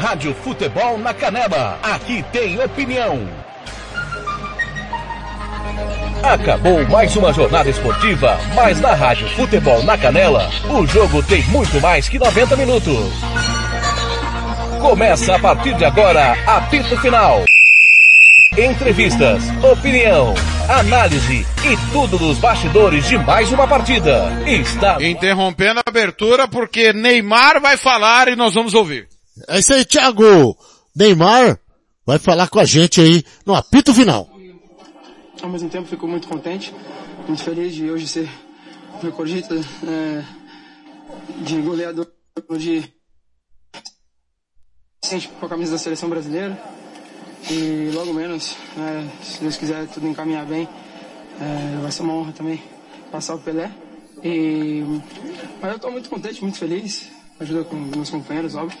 Rádio Futebol na Canela. Aqui tem opinião. Acabou mais uma jornada esportiva, mas na Rádio Futebol na Canela, o jogo tem muito mais que 90 minutos. Começa a partir de agora, apito final. Entrevistas, opinião, análise e tudo dos bastidores de mais uma partida. Está interrompendo a abertura porque Neymar vai falar e nós vamos ouvir. É isso aí, Thiago. Neymar vai falar com a gente aí no apito final ao mesmo tempo fico muito contente, muito feliz de hoje ser recordista é, de goleador de com a camisa da seleção brasileira e logo menos, é, se Deus quiser tudo encaminhar bem, é, vai ser uma honra também passar o Pelé. E, mas eu estou muito contente, muito feliz, ajuda com meus companheiros, óbvio.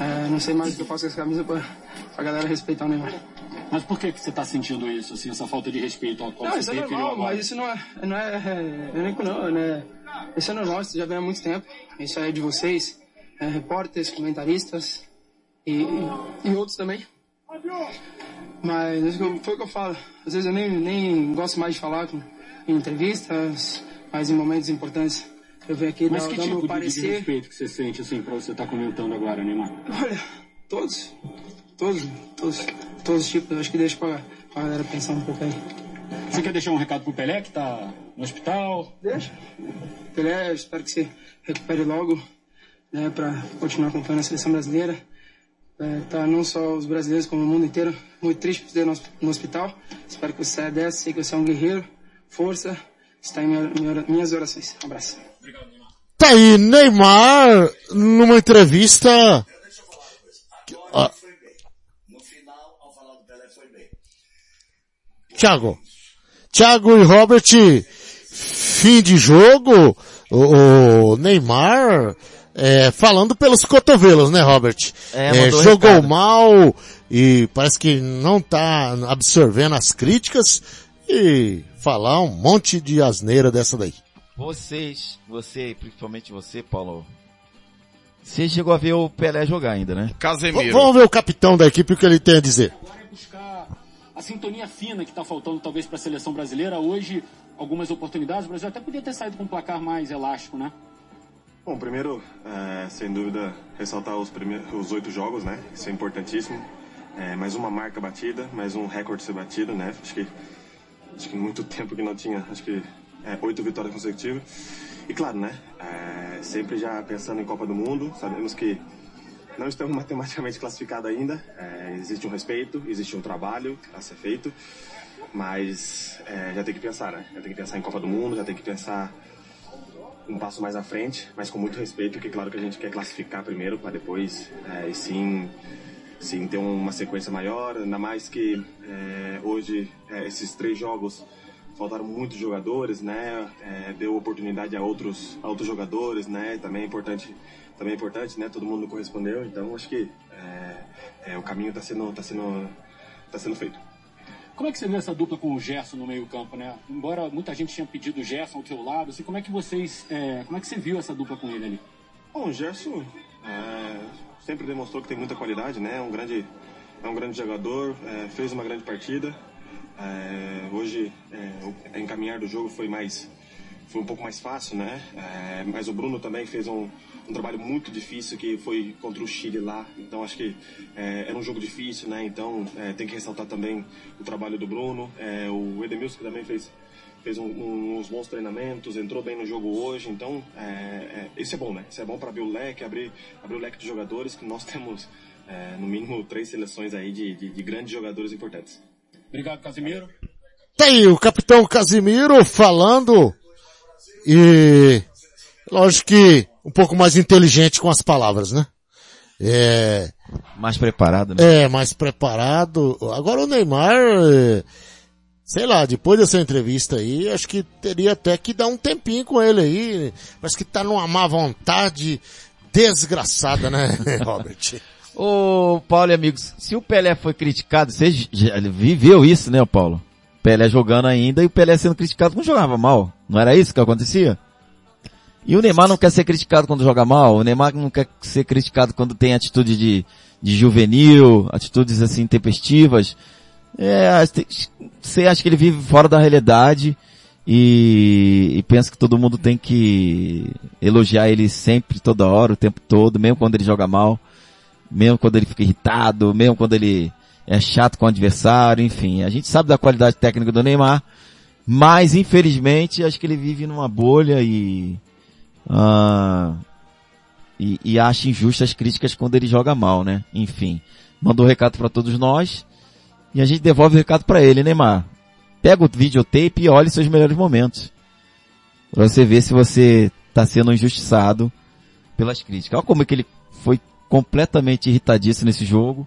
É, não sei mais o que eu faço com essa camisa para a galera respeitar o Neymar. Mas por que, que você está sentindo isso, assim, essa falta de respeito ao qual não, você isso é normal, mas isso não é, não é, é, não, né? Isso é normal, isso já vem há muito tempo. Isso é de vocês, é, repórteres, comentaristas e, e outros também. Mas foi o que eu falo. Às vezes eu nem, nem gosto mais de falar com, em entrevistas, mas em momentos importantes eu venho aqui mas dar, que dar tipo meu de, parecer. de respeito que você sente, assim, para você estar tá comentando agora, Neymar? Olha, todos. Todos, todos, todos os tipos. Eu acho que deixa pra, pra galera pensar um pouco aí. Você quer deixar um recado pro Pelé, que tá no hospital? Deixa. Pelé, espero que você recupere logo, né, pra continuar acompanhando a seleção brasileira. É, tá não só os brasileiros, como o mundo inteiro. Muito triste por você no, no hospital. Espero que você saia dessa. Sei que você é um guerreiro. Força. Está em minha, minha, minhas orações. Um abraço. Tá aí, Neymar, numa entrevista. Ah, Thiago. Thiago e Robert, fim de jogo, o, o Neymar, é, falando pelos cotovelos, né, Robert? É, É, jogou recado. mal e parece que não tá absorvendo as críticas e falar um monte de asneira dessa daí. Vocês, você, principalmente você, Paulo, você chegou a ver o Pelé jogar ainda, né? V- Casemiro. vamos ver o capitão da equipe o que ele tem a dizer. Agora é buscar a sintonia fina que está faltando talvez para a seleção brasileira. Hoje, algumas oportunidades. O Brasil até podia ter saído com um placar mais elástico, né? Bom, primeiro, é, sem dúvida, ressaltar os, primeiros, os oito jogos, né? Isso é importantíssimo. É, mais uma marca batida, mais um recorde ser batido, né? Acho que, acho que muito tempo que não tinha, acho que é, oito vitórias consecutivas. E claro, né? É, sempre já pensando em Copa do Mundo, sabemos que não estamos matematicamente classificados ainda. É, existe um respeito, existe um trabalho a ser feito, mas é, já tem que pensar, né? Já tem que pensar em Copa do Mundo, já tem que pensar um passo mais à frente, mas com muito respeito, porque claro que a gente quer classificar primeiro para depois, é, e sim, sim ter uma sequência maior, ainda mais que é, hoje é, esses três jogos faltaram muitos jogadores, né? É, deu oportunidade a outros, a outros jogadores, né? Também é importante, também é importante, né? Todo mundo correspondeu, então acho que é, é, o caminho está sendo, tá sendo, tá sendo feito. Como é que você vê essa dupla com o Gerson no meio campo, né? Embora muita gente tenha pedido o Gerson ao teu lado, assim, como é que vocês, é, como é que você viu essa dupla com ele ali? Bom, o Gerson é, sempre demonstrou que tem muita qualidade, né? É um grande, é um grande jogador, fez uma grande partida. É, hoje, é, o encaminhar do jogo foi mais, foi um pouco mais fácil, né? É, mas o Bruno também fez um, um trabalho muito difícil que foi contra o Chile lá. Então acho que é, era um jogo difícil, né? Então é, tem que ressaltar também o trabalho do Bruno. É, o Edemilson que também fez fez um- um- uns bons treinamentos, entrou bem no jogo hoje, então é, é, isso é bom, né? Isso é bom para abrir o leque, abrir, abrir o leque de jogadores, que nós temos é, no mínimo três seleções aí de, de, de grandes jogadores importantes. Obrigado, Casimiro. Tá aí o capitão Casimiro falando e lógico que um pouco mais inteligente com as palavras, né? É, Mais preparado, né? é mais preparado. Agora o Neymar, é, sei lá, depois dessa entrevista aí, acho que teria até que dar um tempinho com ele aí. Parece que tá numa má vontade desgraçada, né, Robert? Ô, Paulo e amigos, se o Pelé foi criticado, você já viveu isso, né, Paulo? Pelé jogando ainda e o Pelé sendo criticado quando jogava mal. Não era isso que acontecia? E o Neymar não quer ser criticado quando joga mal, o Neymar não quer ser criticado quando tem atitude de, de juvenil, atitudes assim tempestivas. É, você acha que ele vive fora da realidade e, e pensa que todo mundo tem que elogiar ele sempre, toda hora, o tempo todo, mesmo quando ele joga mal, mesmo quando ele fica irritado, mesmo quando ele é chato com o adversário, enfim. A gente sabe da qualidade técnica do Neymar, mas infelizmente acho que ele vive numa bolha e, uh, e, e acha injustas as críticas quando ele joga mal, né? Enfim, mandou um recado para todos nós e a gente devolve o recado para ele, Neymar. Pega o videotape e olhe seus melhores momentos. Pra você ver se você tá sendo injustiçado pelas críticas. Olha como é que ele foi completamente irritadíssimo nesse jogo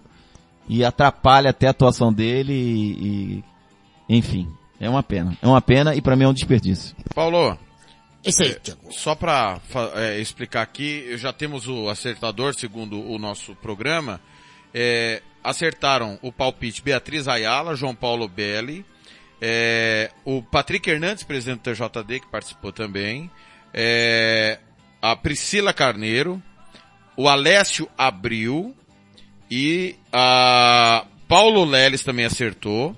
e atrapalha até a atuação dele e, e enfim, é uma pena. É uma pena e para mim é um desperdício. Paulo, Esse aí, é, só para é, explicar aqui, já temos o acertador segundo o nosso programa. É, acertaram o palpite Beatriz Ayala, João Paulo Belli, é, o Patrick Hernandes, presidente do TJD, que participou também, é, a Priscila Carneiro, o Alessio Abril e a Paulo Leles também acertou.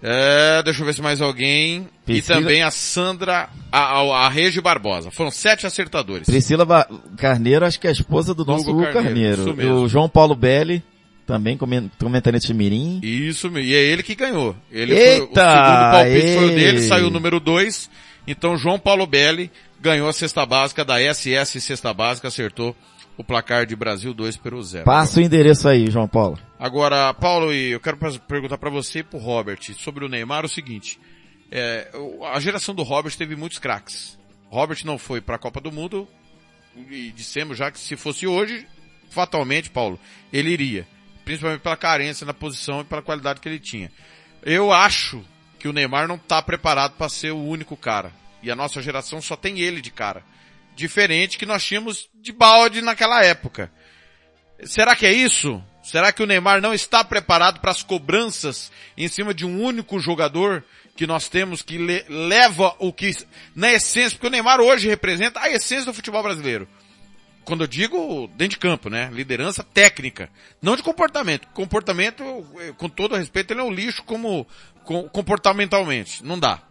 É, deixa eu ver se mais alguém. Priscila- E também a Sandra, a, a, a Regi Barbosa. Foram sete acertadores. Priscila Ba- Carneiro, acho que é a esposa do nosso Hugo Carneiro, Carneiro. isso mesmo. o João Paulo Belli, também comen- comentarista de Mirim. Isso, mesmo. e é ele que ganhou. Ele Eita, foi, o segundo palpite foi o ei. dele, saiu o número 2. Então João Paulo Belli ganhou a cesta básica da SS Cesta Básica, acertou o placar de Brasil 2 Peru 0. Passa o endereço aí, João Paulo. Agora, Paulo, e eu quero perguntar para você e pro Robert sobre o Neymar o seguinte. É, a geração do Robert teve muitos craques. Robert não foi para a Copa do Mundo e dissemos já que se fosse hoje, fatalmente, Paulo, ele iria. Principalmente pela carência na posição e pela qualidade que ele tinha. Eu acho que o Neymar não está preparado para ser o único cara. E a nossa geração só tem ele de cara. Diferente que nós tínhamos de balde naquela época. Será que é isso? Será que o Neymar não está preparado para as cobranças em cima de um único jogador que nós temos que le- leva o que, na essência, porque o Neymar hoje representa a essência do futebol brasileiro. Quando eu digo dentro de campo, né? Liderança técnica. Não de comportamento. Comportamento, eh, com todo respeito, ele é um lixo como com- comportamentalmente. Não dá.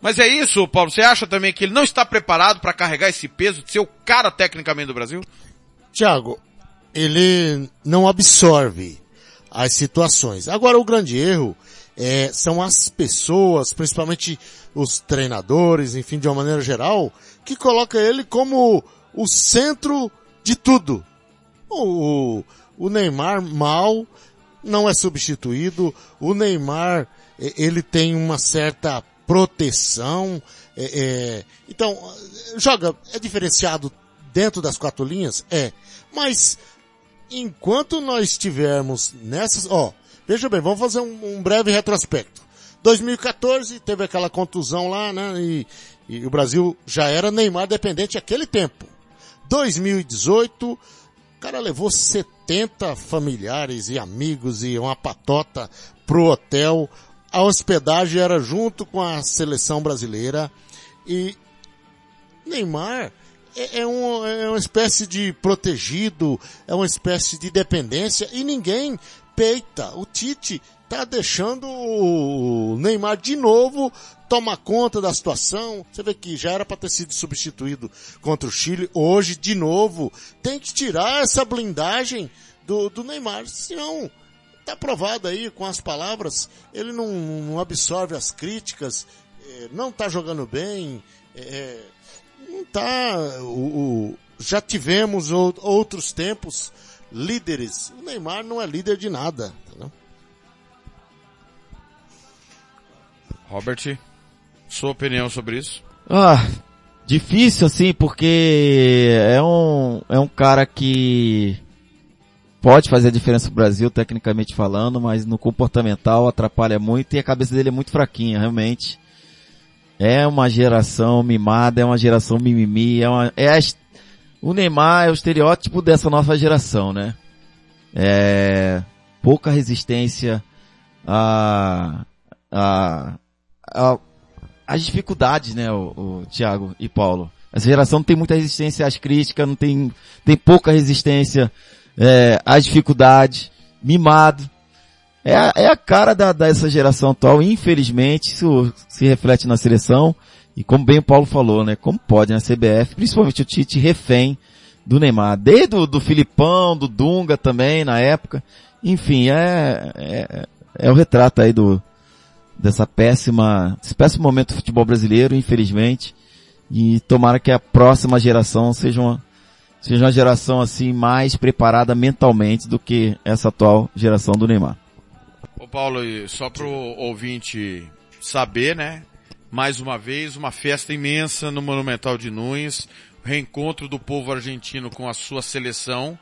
Mas é isso, Paulo. Você acha também que ele não está preparado para carregar esse peso de ser o cara tecnicamente do Brasil? Tiago, ele não absorve as situações. Agora, o grande erro é, são as pessoas, principalmente os treinadores, enfim, de uma maneira geral, que coloca ele como o centro de tudo. O, o Neymar mal não é substituído. O Neymar, ele tem uma certa proteção. eh, eh, então, joga, é diferenciado dentro das quatro linhas? É. Mas, enquanto nós estivermos nessas, ó, veja bem, vamos fazer um, um breve retrospecto. 2014 teve aquela contusão lá, né? E, e o Brasil já era Neymar dependente aquele tempo. 2018, o cara levou 70 familiares e amigos e uma patota pro hotel. A hospedagem era junto com a seleção brasileira. E Neymar é, é, um, é uma espécie de protegido, é uma espécie de dependência e ninguém peita. O Tite tá deixando o Neymar de novo tomar conta da situação. Você vê que já era para ter sido substituído contra o Chile, hoje de novo tem que tirar essa blindagem do, do Neymar, senão tá provado aí com as palavras, ele não, não absorve as críticas, eh, não tá jogando bem, eh, não tá, o, o- já tivemos ou- outros tempos líderes, o Neymar não é líder de nada, entendeu? Robert, sua opinião sobre isso? Ah, difícil assim, porque é um, é um cara que pode fazer a diferença pro Brasil, tecnicamente falando, mas no comportamental atrapalha muito e a cabeça dele é muito fraquinha, realmente. É uma geração mimada, é uma geração mimimi, é uma, é a o Neymar é o estereótipo dessa nova geração, né? É, pouca resistência a, a, a dificuldades, né, o, o Thiago e Paulo. Essa geração não tem muita resistência às críticas, não tem, tem pouca resistência é, as dificuldades, mimado. É, a- é a cara da, dessa geração atual, infelizmente, isso se reflete na seleção. E como bem o Paulo falou, né? Como pode na CBF, principalmente o Tite refém do Neymar. Desde o do Filipão, do Dunga também, na época. Enfim, é, é, é o retrato aí do, dessa péssima, desse péssimo momento do futebol brasileiro, infelizmente. E tomara que a próxima geração seja uma, seja uma geração assim mais preparada mentalmente do que essa atual geração do Neymar. Ô Paulo, só pro ouvinte saber, né? Mais uma vez, uma festa imensa no Monumental de Nunes, reencontro do povo argentino com a sua seleção.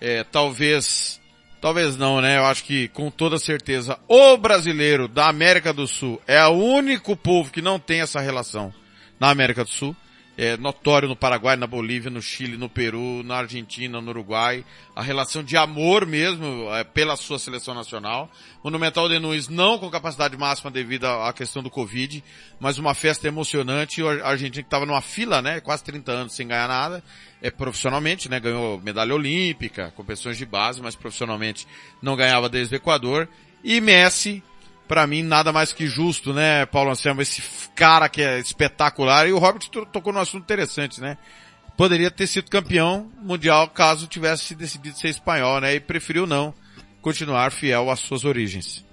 É, talvez, talvez não, né? Eu acho que com toda certeza o brasileiro da América do Sul é o único povo que não tem essa relação na América do Sul. É notório no Paraguai, na Bolívia, no Chile, no Peru, na Argentina, no Uruguai. A relação de amor mesmo é, pela sua seleção nacional. Monumental de Nunes não com capacidade máxima devido à questão do Covid, mas uma festa emocionante. A Argentina que estava numa fila, né? Quase 30 anos sem ganhar nada. É profissionalmente, né? Ganhou medalha olímpica, competições de base, mas profissionalmente não ganhava desde o Equador. E Messi, Pra mim, nada mais que justo, né, Paulo Anselmo? Esse cara que é espetacular. E o Robert to- tocou num assunto interessante, né? Poderia ter sido campeão mundial caso tivesse decidido ser espanhol, né? E preferiu não continuar fiel às suas origens.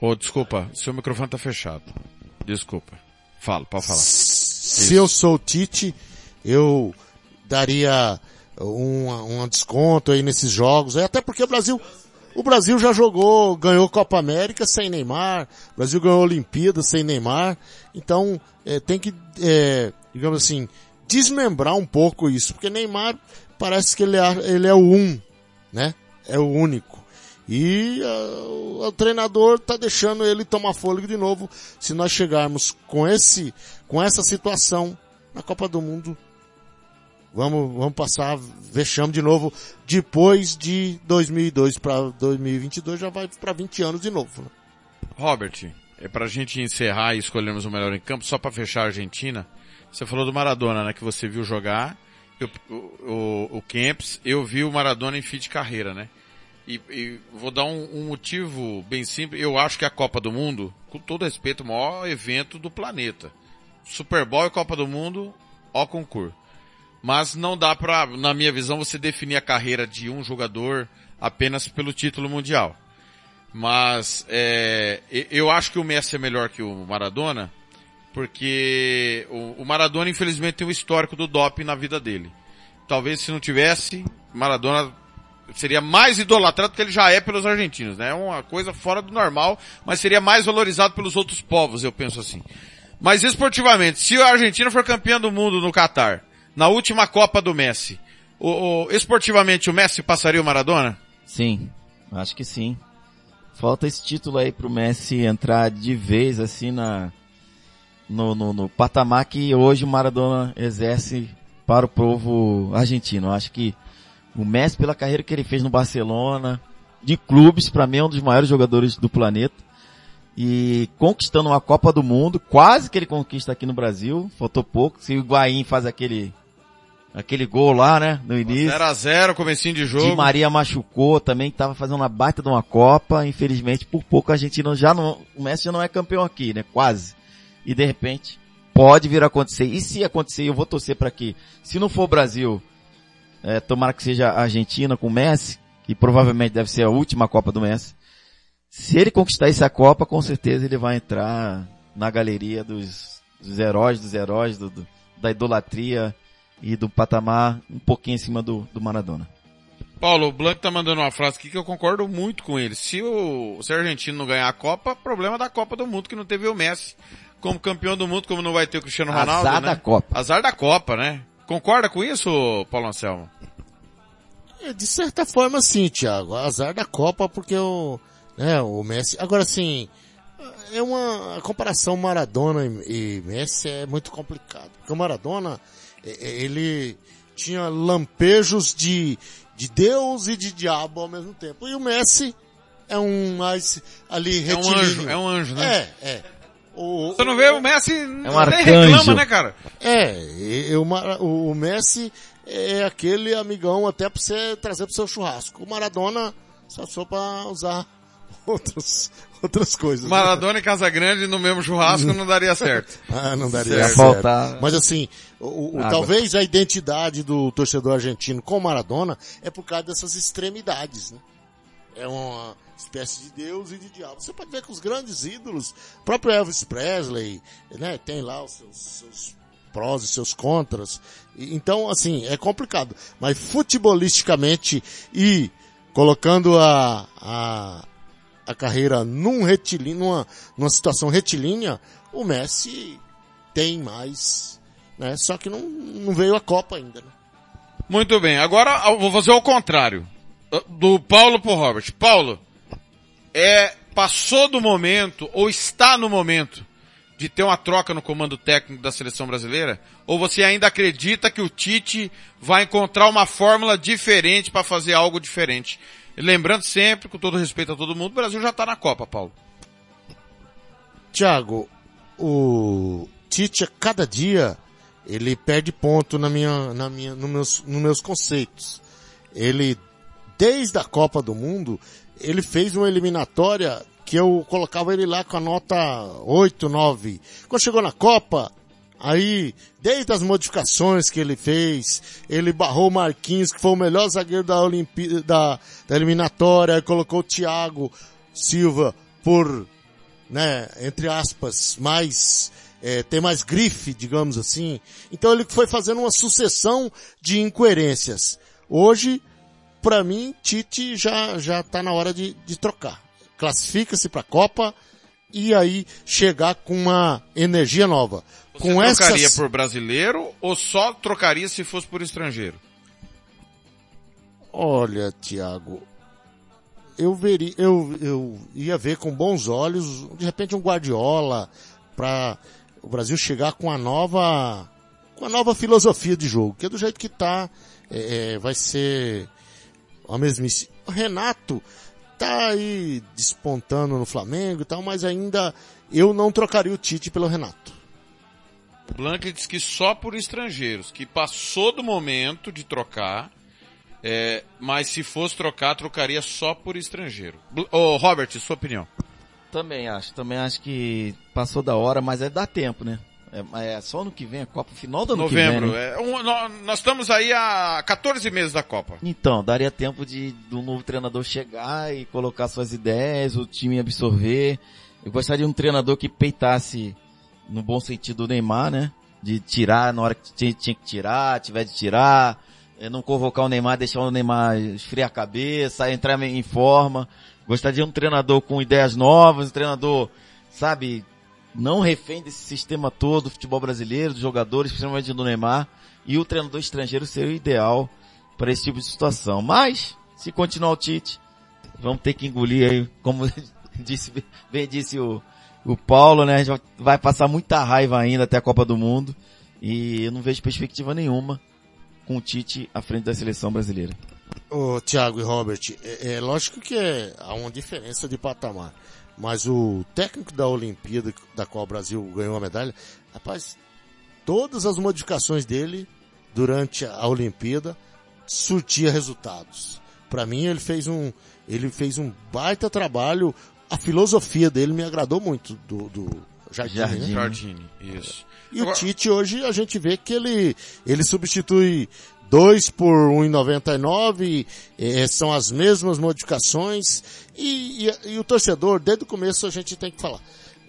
Ô, desculpa, seu microfone tá fechado. Desculpa. Fala, pode falar. Se eu sou o Tite, eu daria um, um desconto aí nesses jogos, até porque o Brasil, o Brasil já jogou, ganhou Copa América sem Neymar, o Brasil ganhou Olimpíada sem Neymar, então é, tem que, é, digamos assim, desmembrar um pouco isso, porque Neymar parece que ele é, ele é o um, né? É o único. E ah, o treinador tá deixando ele tomar fôlego de novo. Se nós chegarmos com esse, com essa situação na Copa do Mundo, vamos, vamos passar vexame de novo. Depois de 2002 para 2022 já vai para 20 anos de novo. Né? Robert, é pra gente encerrar e escolhermos o melhor em campo, só pra fechar a Argentina. Você falou do Maradona, né, que você viu jogar. Eu, o, o, o Camps, eu vi o Maradona em fim de carreira, né? E, e vou dar um, um, motivo bem simples. Eu acho que a Copa do Mundo, com todo respeito, o maior evento do planeta. Super Bowl e Copa do Mundo, ó concurso. Mas não dá pra, na minha visão, você definir a carreira de um jogador apenas pelo título mundial. Mas é, eu acho que o Messi é melhor que o Maradona, porque o, o Maradona infelizmente tem o histórico do doping na vida dele. Talvez se não tivesse, Maradona seria mais idolatrado que ele já é pelos argentinos, né? É uma coisa fora do normal, mas seria mais valorizado pelos outros povos, eu penso assim. Mas esportivamente, se a Argentina for campeã do mundo no Catar, na última Copa do Messi, o, o, esportivamente o Messi passaria o Maradona? Sim, acho que sim. Falta esse título aí pro Messi entrar de vez assim na no, no, no patamar que hoje o Maradona exerce para o povo argentino. Acho que o Messi, pela carreira que ele fez no Barcelona, de clubes, para mim é um dos maiores jogadores do planeta. E conquistando uma Copa do Mundo, quase que ele conquista aqui no Brasil, faltou pouco. Se o Higuaín faz aquele, aquele gol lá, né, no início. 0 a 0 comecinho de jogo. Di Maria machucou também, tava fazendo uma baita de uma Copa, infelizmente por pouco a Argentina já não, o Messi já não é campeão aqui, né, quase. E de repente, pode vir a acontecer. E se acontecer, eu vou torcer para que, se não for o Brasil, é, tomara que seja a Argentina com o Messi, que provavelmente deve ser a última Copa do Messi. Se ele conquistar essa Copa, com certeza ele vai entrar na galeria dos, dos heróis, dos heróis, do, do, da idolatria e do patamar um pouquinho acima do, do Maradona. Paulo, o Blanco tá mandando uma frase aqui que eu concordo muito com ele. Se o, se não ganhar a Copa, problema da Copa do Mundo, que não teve o Messi como campeão do mundo, como não vai ter o Cristiano Ronaldo, Azar né? da Copa. Azar da Copa, né? Concorda com isso, Paulo Anselmo? É, De certa forma sim, Thiago. Azar da Copa porque o, né, o Messi, agora sim, é uma a comparação Maradona e, e Messi é muito complicado. Porque o Maradona, é, é, ele tinha lampejos de, de Deus e de diabo ao mesmo tempo. E o Messi é um mais ali É um retilíneo. anjo, é um anjo, né? É, é. O, Você não vê o Messi, um nem arcanjo. reclama, né, cara? É, e- e o, Messi é aquele amigão até pra você trazer pro seu churrasco. O Maradona só só pra usar outros, outras coisas. né? Maradona e Casagrande no mesmo churrasco não daria certo. Ah, não daria Certo. certo. Mas assim, o, o- talvez a identidade do torcedor argentino com o Maradona é por causa dessas extremidades, né? É uma espécie de Deus e de diabo. Você pode ver que os grandes ídolos, próprio Elvis Presley, né, tem lá os seus, seus prós e seus contras. Então, assim, é complicado. Mas futebolisticamente e colocando a, a, a carreira num retilíneo, numa, numa situação retilínea, o Messi tem mais, né? Só que não, não veio a Copa ainda, né? Muito bem, agora vou fazer o contrário. Do Paulo pro Robert. Paulo, é, passou do momento, ou está no momento, de ter uma troca no comando técnico da seleção brasileira? Ou você ainda acredita que o Tite vai encontrar uma fórmula diferente para fazer algo diferente? Lembrando sempre, com todo respeito a todo mundo, o Brasil já está na Copa, Paulo. Tiago, o Tite a cada dia ele perde ponto na minha, na minha, no meus, nos meus conceitos. Ele, desde a Copa do Mundo, ele fez uma eliminatória que eu colocava ele lá com a nota 8, 9. Quando chegou na Copa, aí, desde as modificações que ele fez, ele barrou o Marquinhos, que foi o melhor zagueiro da Olimpíada, da, da eliminatória, colocou o Thiago Silva por né, entre aspas, mais, é, tem mais grife, digamos assim. Então ele foi fazendo uma sucessão de incoerências. Hoje, para mim, Tite já, já tá na hora de, de trocar. Classifica-se para a Copa e aí chegar com uma energia nova. Você com trocaria essas... por brasileiro ou só trocaria se fosse por estrangeiro? Olha, Tiago, eu veria, eu, eu ia ver com bons olhos, de repente um Guardiola, para o Brasil chegar com a nova, com a nova filosofia de jogo, que é do jeito que tá, é, é, vai ser a mesmice. O Renato tá aí despontando no Flamengo e tal, mas ainda eu não trocaria o Tite pelo Renato. O Blanc diz que só por estrangeiros, que passou do momento de trocar, é, mas se fosse trocar, trocaria só por estrangeiro. Ô, Robert, sua opinião. Também acho, também acho que passou da hora, mas é dar tempo, né? É, é só no que vem a Copa, final do ano Novembro. que vem, né? é, um- nó- nós estamos aí há 14 meses da Copa. Então, daria tempo de do novo treinador chegar e colocar suas ideias, o time absorver. Eu gostaria de um treinador que peitasse, no bom sentido, o Neymar, né? De tirar na hora que tinha, tinha que tirar, tiver de tirar, eh, não convocar o Neymar, deixar o Neymar esfriar a cabeça, entrar em forma. Gostaria de um treinador com ideias novas, um treinador, sabe, não refém desse sistema todo do futebol brasileiro, dos jogadores, principalmente do Neymar, e o treinador estrangeiro seria o ideal para esse tipo de situação. Mas, se continuar o Tite, vamos ter que engolir aí, como disse, bem disse o, o Paulo, né? A gente vai passar muita raiva ainda até a Copa do Mundo, e eu não vejo perspectiva nenhuma com o Tite à frente da seleção brasileira. Ô, Thiago e Robert, é, é lógico que é, há uma diferença de patamar. Mas o técnico da Olimpíada, da qual o Brasil ganhou a medalha, rapaz, todas as modificações dele durante a Olimpíada surtia resultados. Para mim, ele fez um, ele fez um baita trabalho. A filosofia dele me agradou muito do, do, Jardine, Jardine. né? Jardine, isso. E Agora- o Tite hoje a gente vê que ele, ele substitui 2 por 1,99, eh, são as mesmas modificações e, e- e o torcedor, desde o começo a gente tem que falar,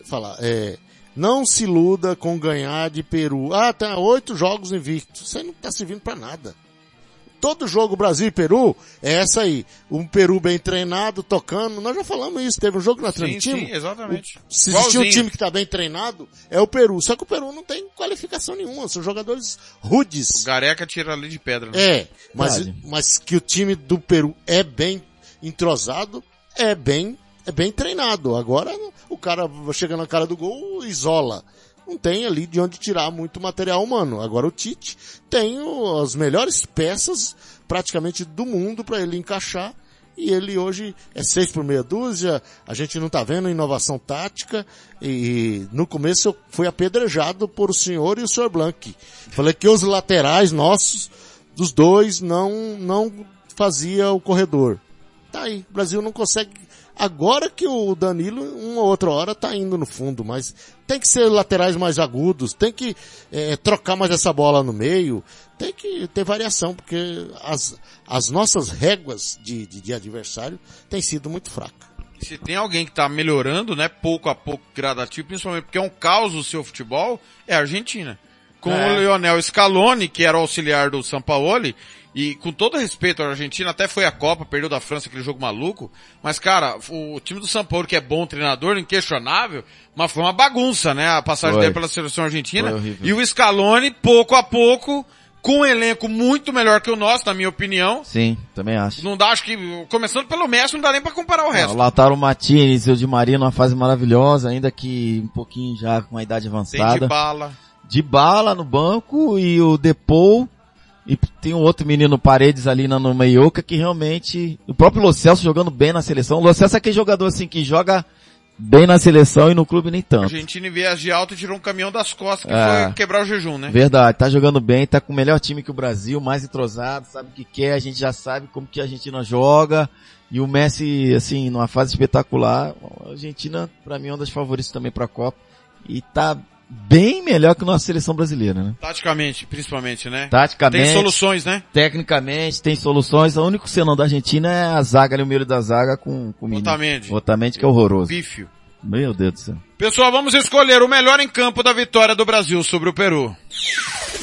falar, é, não se iluda com ganhar de Peru. Ah, tá oito jogos invictos. Aí não tá servindo pra nada. Todo jogo Brasil e Peru é essa aí. Um Peru bem treinado, tocando. Nós já falamos isso. Teve um jogo na Sim, Trentino. sim, exatamente. Se existir um time que está bem treinado, é o Peru. Só que o Peru não tem qualificação nenhuma. São jogadores rudes. Gareca tira ali de pedra, né? É, mas, Verdade. mas que o time do Peru é bem entrosado, é bem, é bem treinado. Agora o cara chega na cara do gol, isola. Não tem ali de onde tirar muito material humano. Agora o Tite tem as melhores peças praticamente do mundo para ele encaixar. E ele hoje é seis por meia dúzia, a gente não tá vendo inovação tática, e no começo eu fui apedrejado por o senhor e o senhor Blank. Falei que os laterais nossos, dos dois, não, não fazia o corredor. Tá aí, o Brasil não consegue, agora que o Danilo, uma ou outra hora, tá indo no fundo, mas tem que ser laterais mais agudos, tem que eh, trocar mais essa bola no meio, tem que ter variação, porque as, as nossas réguas de, de, de adversário têm sido muito fracas. Se tem alguém que tá melhorando, né, pouco a pouco, gradativo, principalmente porque é um caos o seu futebol, é a Argentina. Com É. o Leonel Scaloni, que era o auxiliar do Sampaoli, e com todo respeito à Argentina, até foi a Copa, perdeu da França aquele jogo maluco, mas cara, o time do Sampaoli, que é bom treinador, inquestionável, mas foi uma bagunça, né, a passagem Foi. dele pela seleção argentina. E o Scaloni, pouco a pouco, com um elenco muito melhor que o nosso, na minha opinião, Sim, também acho. não dá, acho que, começando pelo Messi, não dá nem pra comparar o resto. o Lautaro Martinez e o Di Maria numa fase maravilhosa, ainda que um pouquinho já com a idade Tem de avançada. bala. De bala no banco e o Depou e tem um outro menino Paredes ali na, no meioca que realmente, o próprio Lo Celso jogando bem na seleção. O Lo Celso é aquele jogador assim que joga bem na seleção e no clube nem A tanto. Argentina em viagem alta tirou um caminhão das costas que É. foi quebrar o jejum, né? Verdade, tá jogando bem, tá com o melhor time que o Brasil, mais entrosado, sabe o que quer, a gente já sabe como que a Argentina joga. E o Messi, assim, numa fase espetacular. A Argentina, pra mim, é uma das favoritas também pra Copa. E tá bem melhor que a nossa seleção brasileira, né? Taticamente, principalmente, né? Taticamente. Tem soluções, né? Tecnicamente, tem soluções. O único senão da Argentina é a zaga ali, o meio da zaga com, com o menino. Otamendi. Otamendi que é horroroso. Pífio. Meu Deus do céu. Pessoal, vamos escolher o melhor em campo da vitória do Brasil sobre o Peru.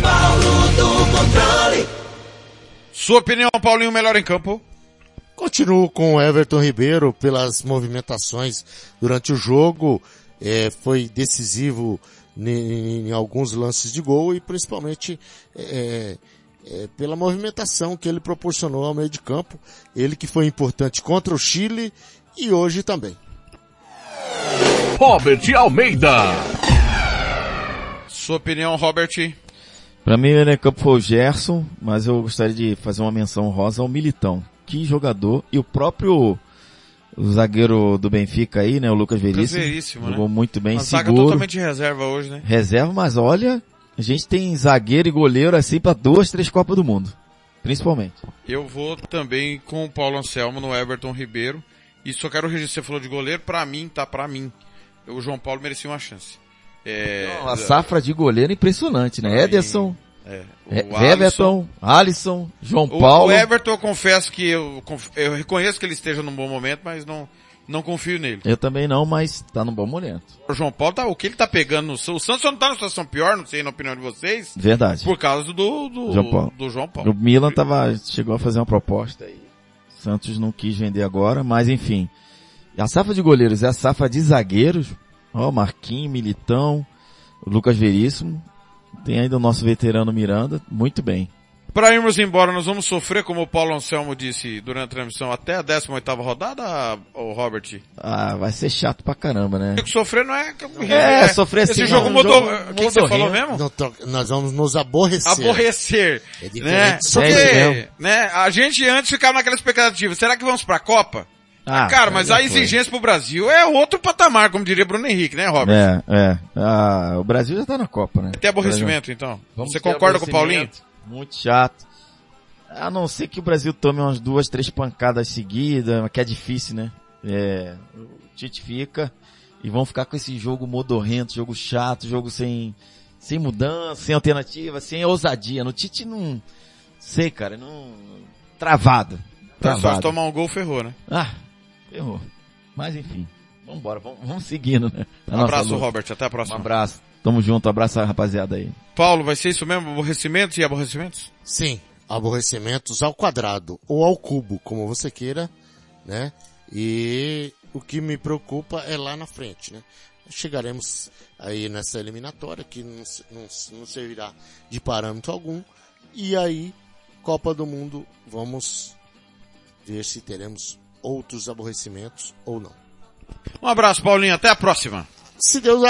Paulo do controle. Sua opinião, Paulinho, melhor em campo? Continuo com o Everton Ribeiro pelas movimentações durante o jogo. É, foi decisivo em, em alguns lances de gol e principalmente é, é, pela movimentação que ele proporcionou ao meio de campo. Ele que foi importante contra o Chile e hoje também. Robert Almeida. Sua opinião, Robert? Pra mim, o campo foi o Gerson, mas eu gostaria de fazer uma menção rosa ao Militão. Que jogador. E o próprio zagueiro do Benfica aí, né, o Lucas Veríssimo. Veríssimo, né? jogou muito bem, Uma zaga seguro. totalmente de reserva hoje, né? Reserva, mas olha, a gente tem zagueiro e goleiro assim pra duas, três Copas do Mundo. Principalmente. Eu vou também com o Paulo Anselmo no Everton Ribeiro. E só quero registrar, você falou de goleiro, pra mim, tá pra mim. O João Paulo merecia uma chance. É, a safra de goleiro é impressionante, né? Mim, Ederson, é, Alisson. Everton, Alisson, João O, Paulo. o Everton, eu confesso que eu, eu reconheço que ele esteja num bom momento, mas não, não confio nele. Eu também não, mas tá num bom momento. O João Paulo tá, o que ele tá pegando no, o Santos não tá numa situação pior, não sei na opinião de vocês, Verdade. por causa do, do, João Paulo. do João Paulo. O Milan tava, chegou a fazer uma proposta aí. Santos não quis vender agora, mas enfim. A safra de goleiros e a safra de zagueiros, ó, Marquinhos, Militão, Lucas Veríssimo, tem ainda o nosso veterano Miranda, muito bem. Para irmos embora, nós vamos sofrer, como o Paulo Anselmo disse durante a transmissão, até a 18ª rodada, o Robert? Ah, vai ser chato pra caramba, né? Sofrer não é... É, sofrer Esse sim, jogo um mudou... jogo O que, que você falou mesmo? Não to- Nós vamos nos aborrecer. Aborrecer. É né? diferente de Porque, sofrer mesmo. né, a gente antes ficava naquela expectativa, será que vamos pra Copa? Ah, Cara, mas a foi. exigência pro Brasil é outro patamar, como diria Bruno Henrique, né, Robert? É, é. Ah, o Brasil já tá na Copa, né? Tem aborrecimento, então. Vamos Você concorda com o Paulinho? Muito chato. A não ser que o Brasil tome umas duas, três pancadas seguidas, que é difícil, né? É, o Tite fica e vão ficar com esse jogo modorrento, jogo chato, jogo sem, sem mudança, sem alternativa, sem ousadia. No Tite não, sei cara, não, travado. Tá, só se tomar um gol, ferrou, né? Ah, errou. Mas enfim, vambora, vamos, vamos seguindo, né? A Um abraço, luta. Robert. Até a Um próxima. abraço. Tamo junto, abraço a rapaziada aí. Paulo, vai ser isso mesmo? Aborrecimentos e aborrecimentos? Sim, aborrecimentos ao quadrado ou ao cubo, como você queira, né? E o que me preocupa é lá na frente, né? Chegaremos aí nessa eliminatória que não, não, não servirá de parâmetro algum. E aí, Copa do Mundo, vamos ver se teremos outros aborrecimentos ou não. Um abraço, Paulinho. Até a próxima. Se Deus,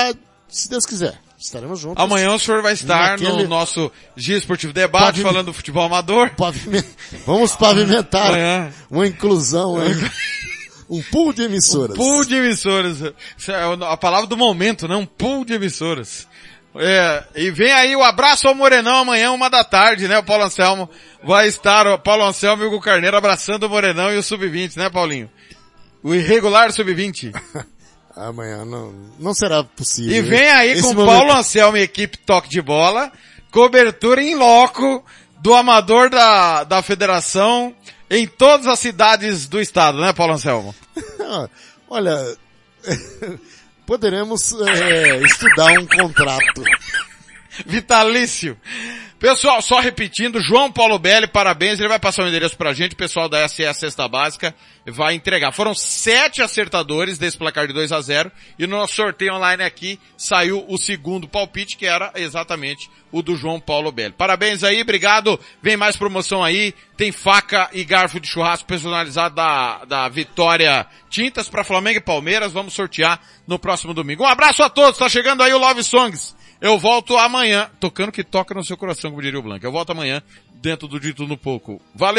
se Deus quiser, estaremos juntos. Amanhã o senhor vai estar Naquele- no nosso Dia Esportivo Debate, Pode- falando do futebol amador. Pavime- Vamos pavimentar Amanhã. uma inclusão aí. Um pool de emissoras. Pool de emissoras. Isso é a palavra do momento, né? Um pool de emissoras. É, e vem aí o abraço ao Morenão amanhã, uma da tarde, né? O Paulo Anselmo vai estar, o Paulo Anselmo e o Hugo Carneiro abraçando o Morenão e o Sub-20, né, Paulinho? O irregular Sub-20. Amanhã não, não será possível. E vem aí Esse com momento- Paulo Anselmo e equipe Toque de Bola, cobertura em loco do amador da, da federação em todas as cidades do estado, né, Paulo Anselmo? Olha, poderemos é, estudar um contrato. Vitalício. Pessoal, só repetindo, João Paulo Belli, parabéns, ele vai passar o endereço pra gente, o pessoal da SE Cesta Básica vai entregar. Foram sete acertadores desse placar de 2 a 0 e no nosso sorteio online aqui saiu o segundo palpite, que era exatamente o do João Paulo Belli. Parabéns aí, obrigado, vem mais promoção aí, tem faca e garfo de churrasco personalizado da, da Vitória Tintas para Flamengo e Palmeiras, vamos sortear no próximo domingo. Um abraço a todos, tá chegando aí o Love Songs. Eu volto amanhã, tocando que toca no seu coração, como diria o Blanco. Eu volto amanhã, dentro do Dito no Pouco. Valeu!